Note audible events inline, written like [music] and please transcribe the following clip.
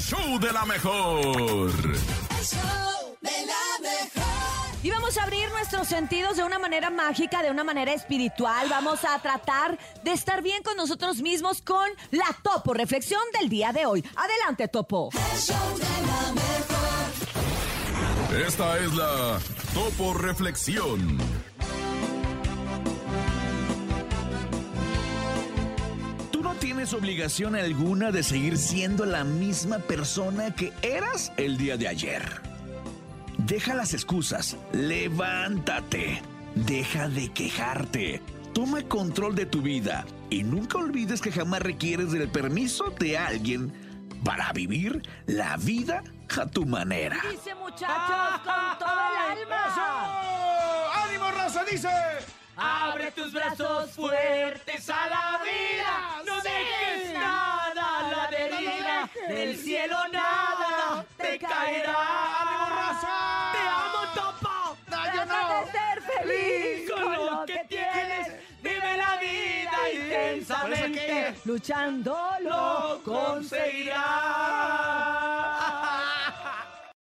el show de la mejor. El show de la mejor. Y vamos a abrir nuestros sentidos de una manera mágica, de una manera espiritual. Vamos a tratar de estar bien con nosotros mismos con la Topo Reflexión del día de hoy. Adelante, Topo. El show de la mejor. Esta es la Topo Reflexión. Tienes obligación alguna de seguir siendo la misma persona que eras el día de ayer. Deja las excusas, levántate, deja de quejarte, toma control de tu vida y nunca olvides que jamás requieres del permiso de alguien para vivir la vida a tu manera. Dice muchachos con todo el [laughs] alma. ¡Eso! ¡Ánimo, raza! Dice. Abre tus brazos fuertes a la vida. Del cielo nada te caerá. Te amo, Topo. No, yo no. de ser feliz Con lo que tienes, vive la vida intensamente. Luchando Lo conseguirás.